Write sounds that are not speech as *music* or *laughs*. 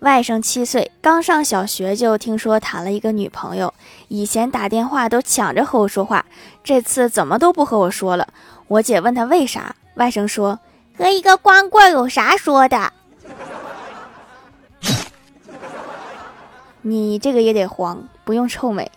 外甥七岁，刚上小学就听说谈了一个女朋友。以前打电话都抢着和我说话，这次怎么都不和我说了。我姐问他为啥，外甥说：“和一个光棍有啥说的？” *laughs* 你这个也得黄，不用臭美。